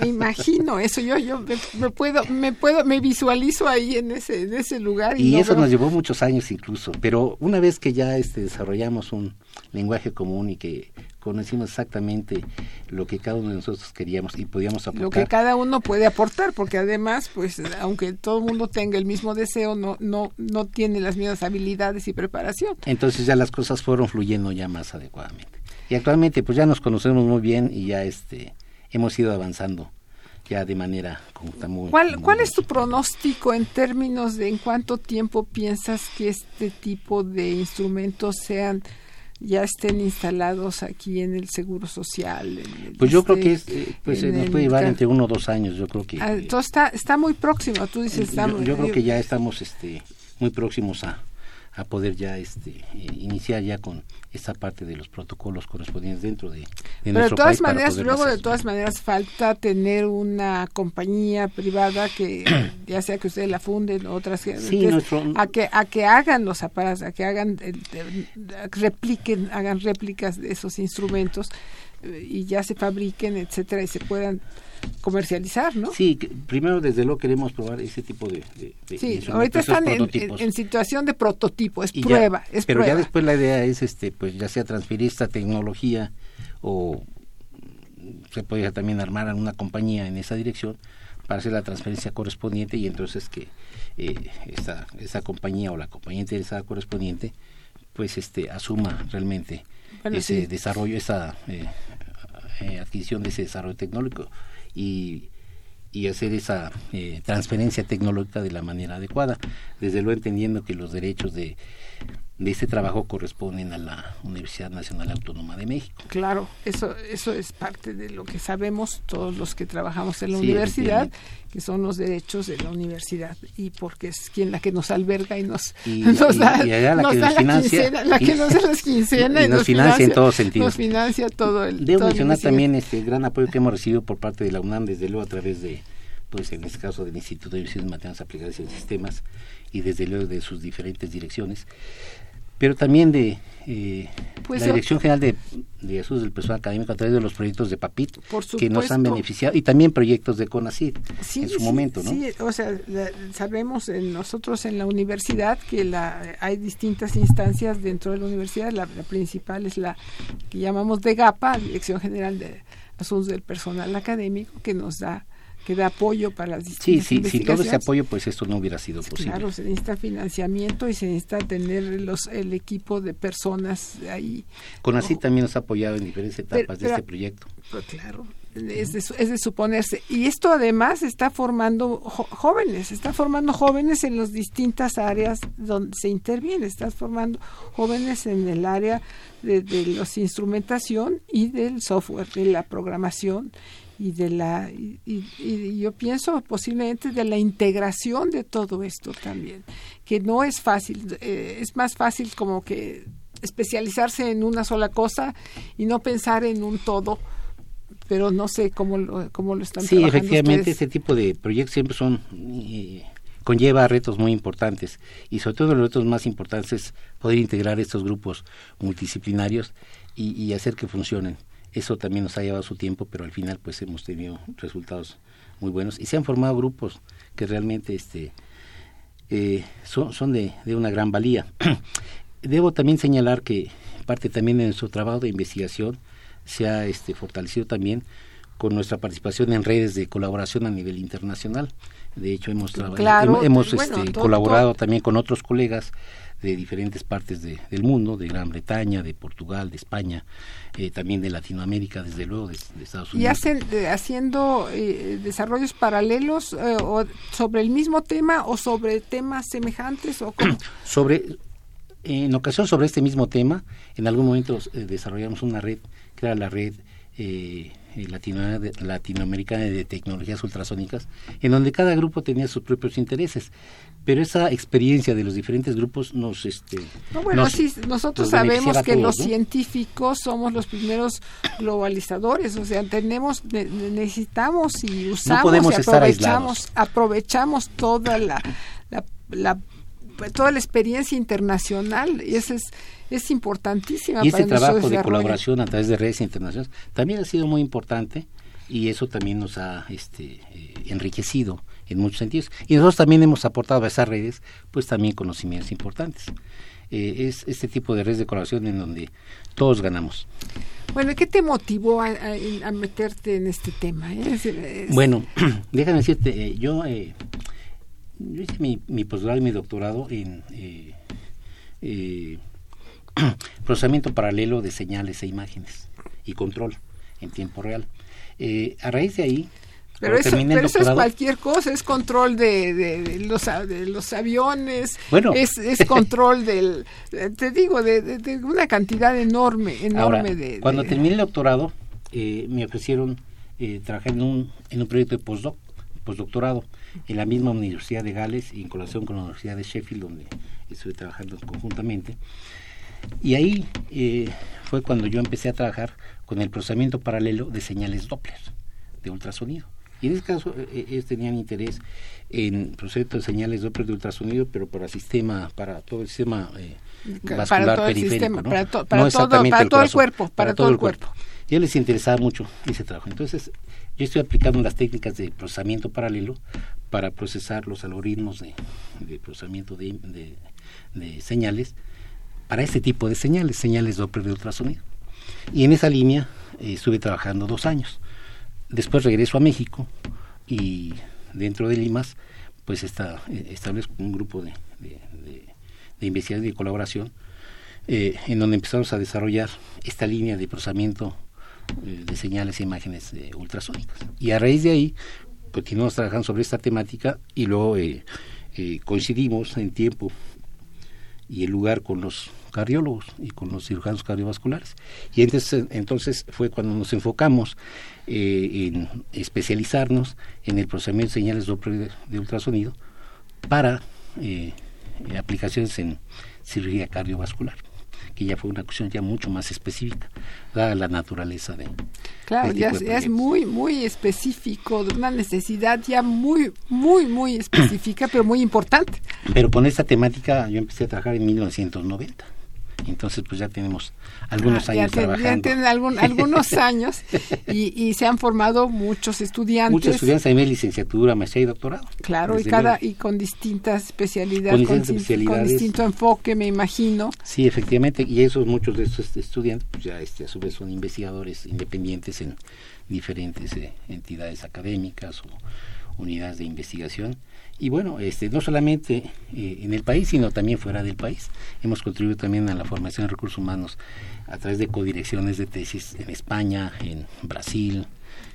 me imagino eso, yo yo me, puedo me puedo me visualizo ahí en ese en ese lugar y, eso nos llevó muchos años incluso, pero una vez que ya este desarrollamos un lenguaje común y que conocimos exactamente lo que cada uno de nosotros queríamos y podíamos aportar. Lo que cada uno puede aportar, porque además, pues, aunque todo el mundo tenga el mismo deseo, no, no, no tiene las mismas habilidades y preparación. Entonces ya las cosas fueron fluyendo ya más adecuadamente. Y actualmente, pues ya nos conocemos muy bien y ya este hemos ido avanzando ya de manera muy, ¿Cuál, ¿Cuál es tu pronóstico en términos de en cuánto tiempo piensas que este tipo de instrumentos sean ya estén instalados aquí en el Seguro Social. pues yo creo que es, eh, pues nos puede llevar entre uno o dos años, yo creo que... Ah, está, está muy próximo, tú dices... yo, creo que ya estamos este, muy próximos a, a poder ya este eh, iniciar ya con esta parte de los protocolos correspondientes dentro de, de Pero de todas maneras, luego de todas maneras falta tener una compañía privada que ya sea que ustedes la funden o otras que, a que a que hagan los aparatos, a que hagan eh, repliquen, hagan réplicas de esos instrumentos eh, y ya se fabriquen, etcétera, y se puedan comercializar, ¿no? Sí, primero desde luego queremos probar ese tipo de... sí, ahorita están en, situación de prototipo, es prueba, es Pero ya después la idea es, este pues ya sea transferir esta tecnología o se podría también armar a una compañía en esa dirección para hacer la transferencia correspondiente y entonces que eh, esta, esa compañía o la compañía interesada correspondiente pues este asuma realmente ese desarrollo, esa eh, eh, adquisición de ese desarrollo tecnológico y, y hacer esa eh, transferencia tecnológica de la manera adecuada, desde luego entendiendo que los derechos de, de este trabajo corresponden a la Universidad Nacional Autónoma de México. Claro, eso eso es parte de lo que sabemos todos los que trabajamos en la universidad, que son los derechos de la universidad y porque es quien la que nos alberga y nos, nos da, la nos que nos financia, la, que nos da las quincenas y, nos, financia, en todo sentido. Nos financia todo el Debo mencionar también este gran apoyo que hemos recibido por parte de la UNAM, desde luego a través de pues en este caso del Instituto de Investigaciones Matemáticas Aplicadas y Sistemas y desde luego de sus diferentes direcciones pero también de eh, pues la Dirección General de, de Asuntos del Personal Académico a través de los proyectos de PAPIT que nos han beneficiado y también proyectos de CONACYT en su momento, ¿no? Sí, o sea, sabemos nosotros en la universidad que la, hay distintas instancias dentro de la universidad, la, la principal es la que llamamos DEGAPA, Dirección General de Asuntos del Personal Académico, que nos da que da apoyo para las distintas Sí, sí, sin todo ese apoyo pues esto no hubiera sido posible. Claro, se necesita financiamiento y se necesita tener los, el equipo de personas ahí. Con así también nos ha apoyado en diferentes etapas de este proyecto. Pues claro, es de, es de, suponerse. Y esto además está formando jóvenes, está formando jóvenes en las distintas áreas donde se interviene, está formando jóvenes en el área de, de los instrumentación y del software, de la programación y de la y, yo pienso posiblemente de la integración de todo esto también que no es fácil eh, es más fácil como que especializarse en una sola cosa y no pensar en un todo pero no sé cómo lo, cómo lo están sí efectivamente este tipo de proyectos siempre son eh, conlleva retos muy importantes y sobre todo los retos más importantes es poder integrar estos grupos multidisciplinarios y hacer que funcionen eso también nos ha llevado su tiempo, pero al final pues hemos tenido resultados muy buenos y se han formado grupos que realmente este, eh, son, son de, de, una gran valía. Debo también señalar que parte también de nuestro trabajo de investigación se ha este, fortalecido también con nuestra participación en redes de colaboración a nivel internacional. De hecho, hemos, Claro, hemos bueno, este, todo- colaborado todo- también con otros colegas de diferentes partes de- del mundo, de Gran Bretaña, de Portugal, de España, eh, también de Latinoamérica, desde luego, de, de Estados y Unidos. hacen eh, haciendo eh, desarrollos paralelos eh, o sobre el mismo tema o sobre temas semejantes o cómo? sobre en ocasión sobre este mismo tema en algún momento desarrollamos una red que era la red latino- de- latinoamericana de tecnologías ultrasónicas en donde cada grupo tenía sus propios intereses pero esa experiencia de los diferentes grupos nos este No, bueno, nos- sí, nosotros nos sabemos que todos, los ¿no? científicos somos los primeros globalizadores, o sea, tenemos, ne- ne- necesitamos y usamos podemos y estar aprovechamos, aprovechamos toda la, la, la- toda la experiencia internacional y eso es, es importantísima y para este nuestro trabajo de colaboración a través de redes internacionales también ha sido muy importante y eso también nos ha este, eh, enriquecido en muchos sentidos. Y nosotros también hemos aportado a esas redes, pues también conocimientos importantes. Eh, es este tipo de redes de colaboración en donde todos ganamos. Bueno, ¿y ¿qué te motivó a, a- a meterte en este tema? Es decir, es- Bueno, déjame decirte, eh, yo, eh, yo hice mi, mi posgrado y mi doctorado en eh, eh, procesamiento paralelo de señales e imágenes y control en tiempo real. A raíz de ahí, Pero eso, pero eso es cualquier cosa, es control de, de- de los, de los aviones, Bueno. es, es control del, eh, te digo, de, una cantidad enorme, enorme Ahora, de... cuando terminé el doctorado, eh, me ofrecieron eh, trabajar en un, en un proyecto de postdoc, postdoctorado en la misma Universidad de Gales y en colaboración con la Universidad de Sheffield, donde estuve trabajando conjuntamente. Y ahí eh, fue cuando yo empecé a trabajar con el procesamiento paralelo de señales Doppler, de ultrasonido. Y en ese caso, eh, ellos tenían interés en de señales Doppler de ultrasonido, pero para sistema, para todo el sistema eh, Para vascular todo el periférico, sistema, ¿no? para to- para No todo- para el todo el corazón, cuerpo, para todo el cuerpo. Y a ellos les interesaba mucho ese trabajo. Entonces, yo estoy aplicando las técnicas de procesamiento paralelo para procesar los algoritmos de, de procesamiento de, de- de señales para este tipo de señales, señales Doppler de ultrasonido. Y en esa línea eh, estuve trabajando dos años. Después regreso a México y dentro del IMAS, pues está, eh, establezco un grupo de, de, de- de investigación y de colaboración eh, en donde empezamos a desarrollar esta línea de procesamiento eh, de señales e imágenes eh, ultrasónicas. Y a raíz de ahí continuamos trabajando sobre esta temática y luego coincidimos en tiempo y el lugar con los cardiólogos y con los cirujanos cardiovasculares. Y entonces, entonces fue cuando nos enfocamos eh, en especializarnos en el procesamiento de señales de, ultrasonido para eh, eh, aplicaciones en cirugía cardiovascular, que ya fue una cuestión ya mucho más específica, dada la naturaleza de... Claro, ya, es- de ya es proyectos. muy, muy específico, de una necesidad ya muy, muy, muy específica, pero muy importante. Pero con esta temática yo empecé a trabajar en 1990. Entonces, pues ya tenemos algunos Ah, ya años ya trabajando. tienen algún- algunos años y, y se han formado muchos estudiantes. Muchos estudiantes nivel licenciatura, maestría y doctorado. Claro, y cada y con distintas especialidades, Con con, distintas dis- con especialidades. distinto enfoque, me imagino. Sí, efectivamente, y esos muchos de estos estudiantes, pues ya este, a su vez son investigadores independientes en diferentes eh, entidades académicas o unidades de investigación. Y bueno, este, no solamente eh, en el país, sino también fuera del país. Hemos contribuido también a la formación de recursos humanos a través de codirecciones de tesis en España, en Brasil,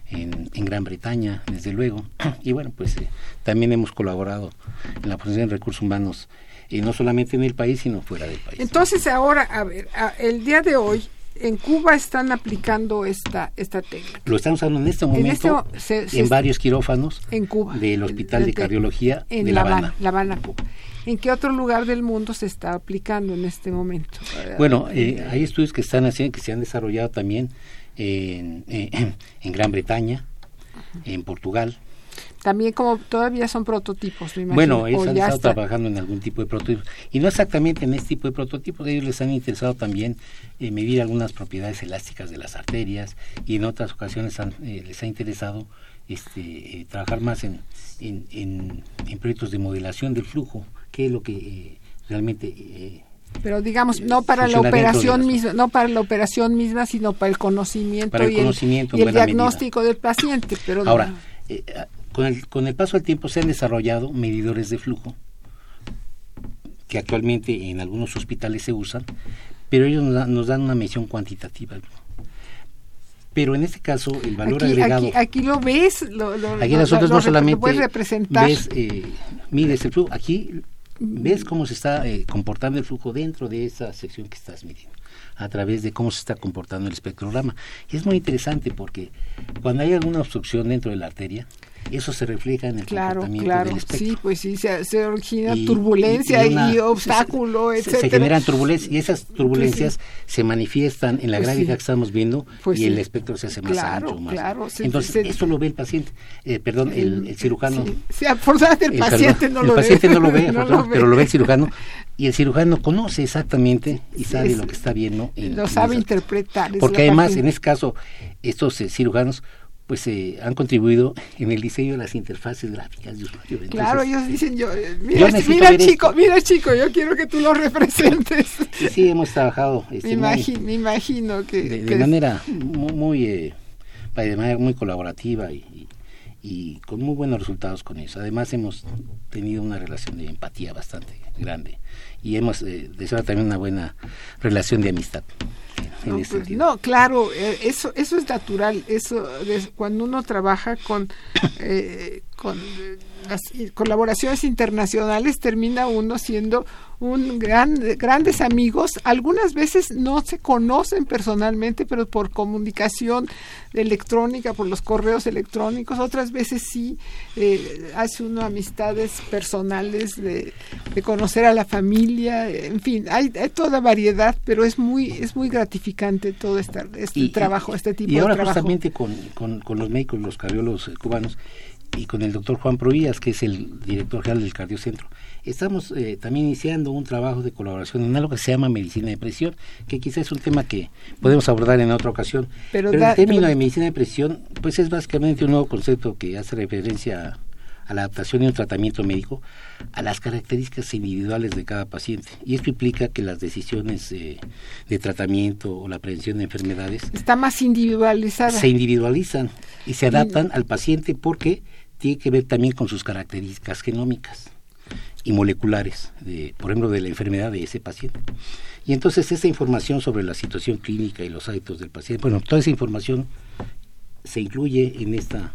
en, en Gran Bretaña, desde luego. Y bueno, pues eh, también hemos colaborado en la formación de recursos humanos, eh, no solamente en el país, sino fuera del país. Entonces ahora, a ver, el día de hoy en Cuba están aplicando esta esta técnica. Lo están usando en este momento este mo- se- se en est- varios quirófanos En Cuba. del Hospital de De- Cardiología en de La Habana. La Habana, Cuba. ¿En qué otro lugar del mundo se está aplicando en este momento? Bueno, eh, hay estudios que están haciendo, que se han desarrollado también en, eh, en Gran Bretaña, en Portugal. También como todavía son prototipos, me imagino. Bueno, ellos han estado está- trabajando en algún tipo de prototipos. Y no exactamente en este tipo de prototipos, ellos les han interesado también eh, medir algunas propiedades elásticas de las arterias y en otras ocasiones han, eh, les ha interesado este, eh, trabajar más en, en, en- en proyectos de modelación del flujo, que es lo que eh, realmente Pero digamos, no para la operación misma, no para la operación misma, sino para el conocimiento, y el, diagnóstico del paciente. Pero Ahora, eh, con, el, con el paso del tiempo se han desarrollado medidores de flujo que actualmente en algunos hospitales se usan, pero ellos nos, dan una medición cuantitativa. Pero en este caso, el valor agregado. Aquí, lo ves, lo, aquí nosotros no solamente puedes representar. ves, eh, mides el flujo, aquí ves cómo se está eh, comportando el flujo dentro de esa sección que estás midiendo a través de cómo se está comportando el espectrograma. Y es muy interesante porque cuando hay alguna obstrucción dentro de la arteria, eso se refleja en el comportamiento del espectro. Sí, pues sí, se, origina turbulencia y, obstáculo, se, Se, generan turbulencias y esas turbulencias se manifiestan en la pues gráfica que estamos viendo pues y el espectro se hace más ancho. Más. Claro, Entonces, eso lo ve el paciente, eh, perdón, el, cirujano. Sí, afortunadamente el, paciente no lo ve. El paciente no lo ve, pero lo ve el cirujano y el cirujano conoce exactamente y sabe lo que está viendo. lo sabe interpretar. Porque además, en este caso, estos eh, cirujanos pues eh, han contribuido en el diseño de las interfaces gráficas de usuario. claro, ellos dicen yo, eh, mira, mira chico, mira chico, yo quiero que tú lo representes. sí, hemos trabajado. Este, me, imagino, que de, manera muy, muy eh, de manera muy colaborativa y, y, con muy buenos resultados con eso. Además hemos tenido una relación de empatía bastante grande y hemos eh, deseado también una buena relación de amistad. Pues, no, claro, eh, eso eso es natural. Eso cuando uno trabaja con eh, con las colaboraciones internacionales termina uno siendo un gran, grandes amigos. Algunas veces no se conocen personalmente, pero por comunicación electrónica, por los correos electrónicos. Otras veces sí eh, hace uno amistades personales de, conocer a la familia. En fin, hay, hay, toda variedad, pero es muy es muy gratificante todo este, este trabajo, este tipo de trabajo. Y ahora justamente con, con, con los médicos, los cardiólogos cubanos, y con el doctor Juan Provías, que es el director general del Cardiocentro. Estamos eh, también iniciando un trabajo de colaboración en algo que se llama medicina de presión, que quizás es un tema que podemos abordar en otra ocasión. Pero, el término de medicina de presión, pues es básicamente un nuevo concepto que hace referencia a, la adaptación y un tratamiento médico a las características individuales de cada paciente. Y esto implica que las decisiones eh, de tratamiento o la prevención de enfermedades... Está más individualizada. Se individualizan y se adaptan al paciente porque tiene que ver también con sus características genómicas y moleculares, de, por ejemplo, de la enfermedad de ese paciente. Y entonces esa información sobre la situación clínica y los hábitos del paciente, bueno, toda esa información se incluye en esta...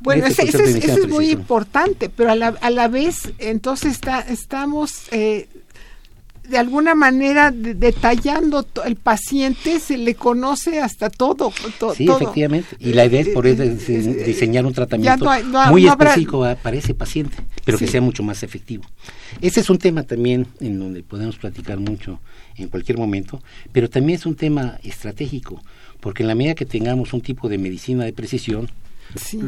Bueno, eso es, muy importante, pero a la, a la vez, entonces está, estamos eh, de alguna manera detallando el paciente se le conoce hasta todo, sí efectivamente y la idea es por eso diseñar un tratamiento muy específico para ese paciente pero que sea mucho más efectivo. Ese es un tema también en donde podemos platicar mucho en cualquier momento pero también es un tema estratégico porque en la medida que tengamos un tipo de medicina de precisión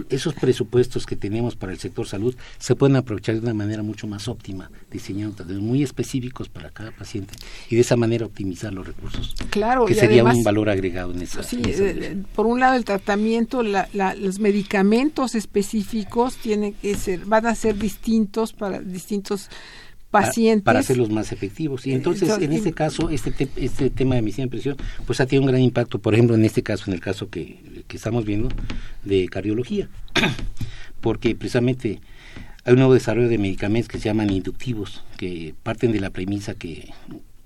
esos presupuestos que tenemos para el sector salud se pueden aprovechar de una manera mucho más óptima, diseñando muy específicos para cada paciente y de esa manera optimizar los recursos. Claro, que sería un valor agregado en esa. Sí, eh, por un lado el tratamiento, los medicamentos específicos tienen que ser, van a ser distintos para distintos pacientes. Para, hacerlos más efectivos. Y entonces, en este caso, este, este tema de emisión de presión, pues ha tenido un gran impacto, por ejemplo, en este caso, en el caso que, que estamos viendo, de cardiología. Porque precisamente hay un nuevo desarrollo de medicamentos que se llaman inductivos, que parten de la premisa que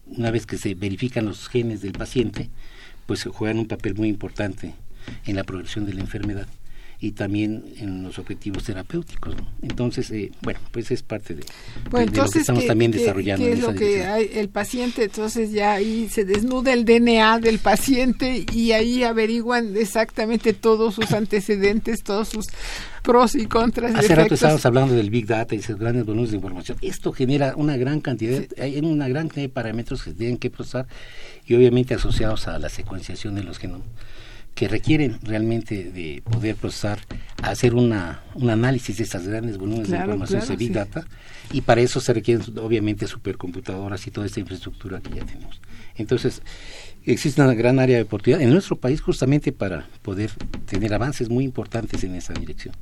una vez que se verifican los genes del paciente, pues juegan un papel muy importante en la progresión de la enfermedad y también en los objetivos terapéuticos. Entonces, eh, bueno, pues es parte de, lo que estamos también desarrollando. ¿qué es lo que hay, el paciente, entonces ya ahí se desnuda el DNA del paciente y ahí averiguan exactamente todos sus antecedentes, todos sus pros y contras. Hace rato estábamos hablando del Big Data y sus grandes volúmenes de información. Esto genera una gran cantidad, hay una gran cantidad de parámetros que se tienen que procesar y obviamente asociados a la secuenciación de los genomas que requieren realmente de poder procesar, hacer una, un análisis de estas grandes volúmenes de información de Big Data, y para eso se requieren obviamente supercomputadoras y toda esta infraestructura que ya tenemos. Entonces, existe una gran área de oportunidad en nuestro país justamente para poder tener avances muy importantes en esa dirección.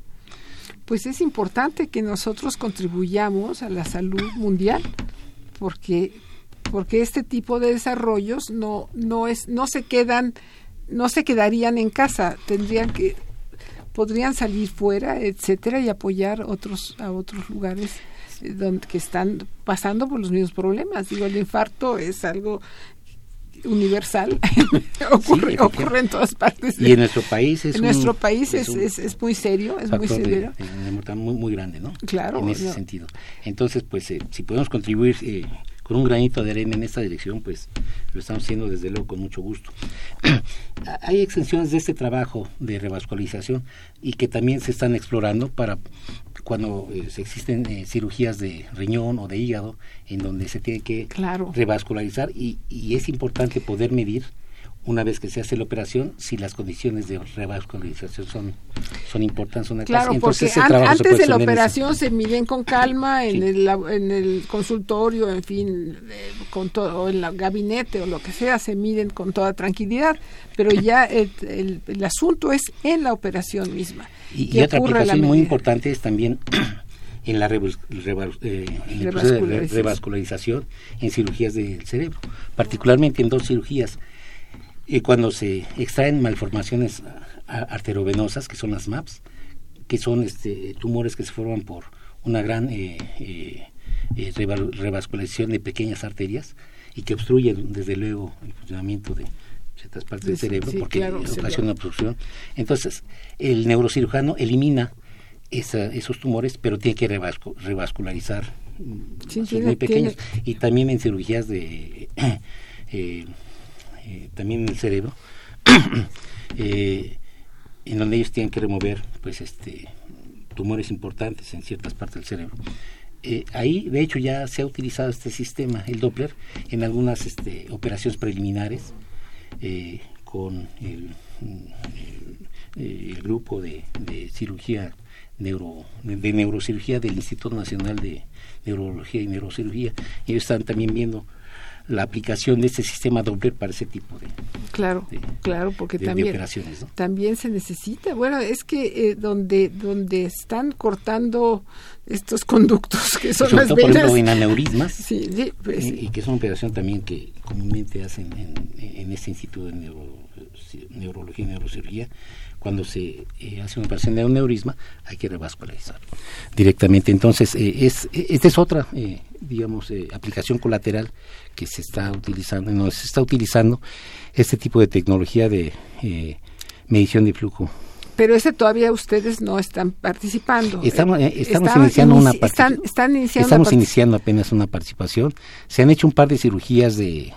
Pues es importante que nosotros contribuyamos a la salud mundial, porque porque este tipo de desarrollos no no es no se quedan no se quedarían en casa, tendrían que podrían salir fuera, etcétera, y apoyar otros a otros lugares eh, donde que están pasando por los mismos problemas. Digo, el infarto es algo universal ocurre, ocurre en todas partes. Y en nuestro país es en nuestro país es, es, muy serio es muy severo. muy muy grande no claro en ese sentido. Entonces pues eh, si podemos contribuir eh, con un granito de arena en esta dirección, pues lo estamos haciendo desde luego con mucho gusto. Hay extensiones de este trabajo de revascularización y que también se están explorando para cuando eh, existen eh, cirugías de riñón o de hígado en donde se tiene que revascularizar y, y es importante poder medir una vez que se hace la operación, si las condiciones de revascularización son, son importantes. Son claro, porque antes de la operación se miden con calma en, el, en el consultorio, en fin, eh, con todo, en el gabinete o lo que sea, se miden con toda tranquilidad, pero ya el, el, asunto es en la operación misma. Y, otra aplicación muy importante es también en la eh, revascularización en cirugías del cerebro, particularmente en dos cirugías y cuando se extraen malformaciones arteriovenosas, que son las MAPS, que son este, tumores que se forman por una gran eh, eh, eh, revascularización de pequeñas arterias y que obstruyen desde luego el funcionamiento de ciertas partes del cerebro porque ocasiona obstrucción. Entonces, el neurocirujano elimina esos tumores, pero tiene que revascularizar muy pequeños. Y también en cirugías de eh, también en el cerebro, eh, en donde ellos tienen que remover pues este tumores importantes en ciertas partes del cerebro. Eh, ahí, de hecho, ya se ha utilizado este sistema, el Doppler, en algunas este, operaciones preliminares con el, grupo de, cirugía neuro, de, neurocirugía del Instituto Nacional de Neurología y Neurocirugía. Ellos están también viendo la aplicación de este sistema Doppler para ese tipo de claro claro porque también también se necesita. Bueno es que eh, donde donde están cortando estos conductos que son las venas por ejemplo en aneurismas. Sí, pues, y, que es una operación también que comúnmente hacen en, en este instituto de neurología y neurocirugía. Cuando se eh, hace una operación de un neurisma, hay que revascularizar directamente. Entonces, eh, es, esta es otra, eh, digamos, aplicación colateral que se está utilizando, no se está utilizando este tipo de tecnología de medición de flujo pero ese todavía ustedes no están participando. Estamos, estamos iniciando una Estamos iniciando apenas una participación. Se han hecho un par de cirugías de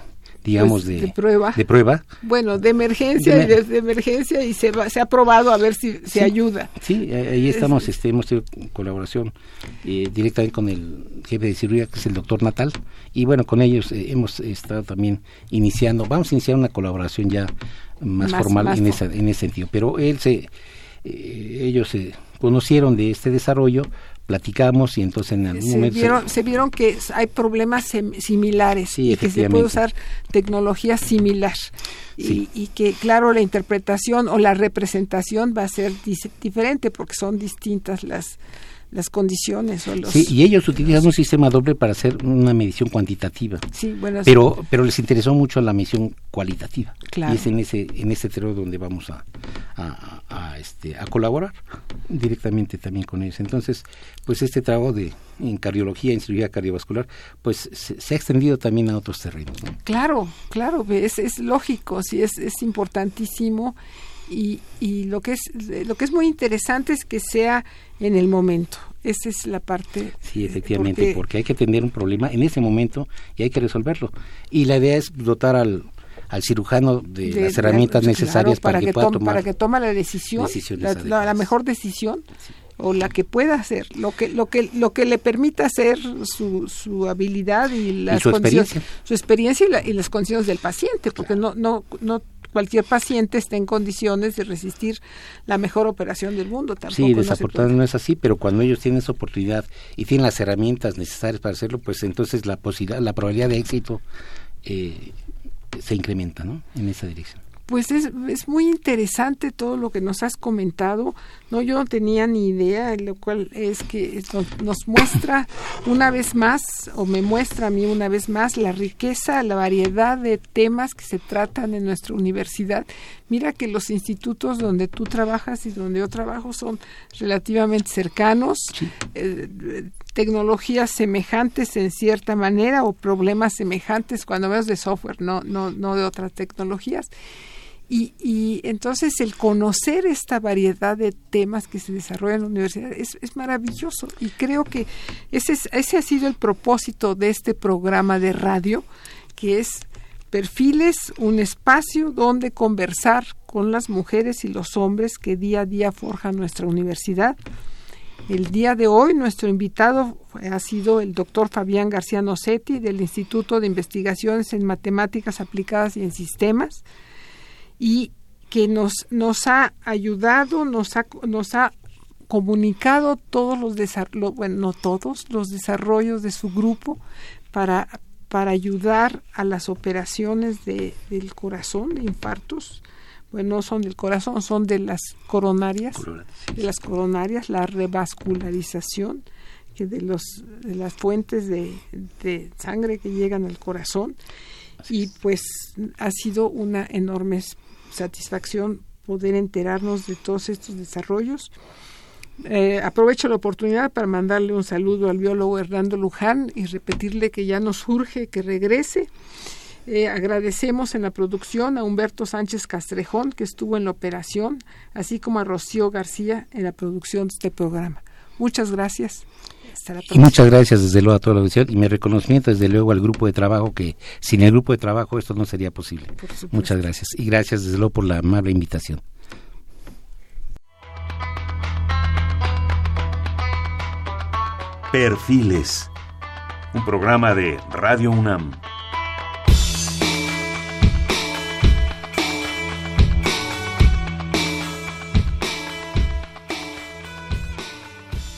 digamos, pues, de, prueba. de prueba. Bueno, de emergencia y de, emergencia y se, se ha probado a ver si se ayuda. Sí, ahí estamos, este, hemos tenido colaboración eh, directamente con el jefe de cirugía, que es el doctor Natal, y bueno, con ellos eh, hemos estado también iniciando, vamos a iniciar una colaboración ya más, formal en, esa, en ese sentido, pero él se, eh, ellos se conocieron de este desarrollo platicamos y entonces en algún se momento vieron, se... vieron que hay problemas similares y que se puede usar tecnología similar. Y, y, que claro la interpretación o la representación va a ser diferente porque son distintas las las condiciones o los... Sí, y ellos utilizan un sistema doble para hacer una medición cuantitativa. Sí, bueno, pero, pero les interesó mucho la medición cualitativa. Claro. Y es en ese, en ese terreno donde vamos a, a, este, a colaborar directamente también con ellos. Entonces, pues este trabajo de en cardiología, en cirugía cardiovascular, pues se, ha extendido también a otros terrenos. Claro, claro, es, es lógico, sí, es, es importantísimo y, y lo que es lo que es muy interesante es que sea en el momento. Esa es la parte sí efectivamente porque, hay que atender un problema en ese momento y hay que resolverlo. Y la idea es dotar al al cirujano de, las herramientas necesarias para, que, pueda tomar para que tome la decisión la, mejor decisión o la que pueda hacer lo que lo que lo que le permita hacer su, su habilidad y, las su experiencia. su experiencia y, y, las condiciones del paciente porque no no no cualquier paciente esté en condiciones de resistir la mejor operación del mundo. Tampoco sí, desafortunadamente no, es así, pero cuando ellos tienen esa oportunidad y tienen las herramientas necesarias para hacerlo, pues entonces la posibilidad, la probabilidad de éxito eh, se incrementa, ¿no? En esa dirección. Pues es, es, muy interesante todo lo que nos has comentado. No, yo no tenía ni idea, lo cual es que nos, muestra una vez más, o me muestra a mí una vez más, la riqueza, la variedad de temas que se tratan en nuestra universidad. Mira que los institutos donde tú trabajas y donde yo trabajo son relativamente cercanos, eh, tecnologías semejantes en cierta manera o problemas semejantes cuando vemos de software, no, no, no de otras tecnologías. Y, y, entonces el conocer esta variedad de temas que se desarrollan en la universidad es, maravilloso y creo que ese, es, ese ha sido el propósito de este programa de radio, que es perfiles, un espacio donde conversar con las mujeres y los hombres que día a día forjan nuestra universidad. El día de hoy nuestro invitado ha sido el doctor Fabián García Nocetti del Instituto de Investigaciones en Matemáticas Aplicadas y en Sistemas y que nos, nos ha ayudado, nos ha, nos ha comunicado todos los desarrollos, bueno, no todos, los desarrollos de su grupo para, para ayudar a las operaciones de, del corazón, de infartos. Bueno, no son del corazón, son de las coronarias, de las coronarias, la revascularización que de los de las fuentes de, de sangre que llegan al corazón. Y pues ha sido una enorme satisfacción poder enterarnos de todos estos desarrollos. Eh, aprovecho la oportunidad para mandarle un saludo al biólogo Hernando Luján y repetirle que ya nos urge que regrese. Eh, agradecemos en la producción a Humberto Sánchez Castrejón, que estuvo en la operación, así como a Rocío García en la producción de este programa. Muchas gracias. Y muchas gracias desde luego a toda la audiencia y mi reconocimiento desde luego al grupo de trabajo que sin el grupo de trabajo esto no sería posible. Muchas gracias y gracias desde luego por la amable invitación. Perfiles, un programa de Radio UNAM.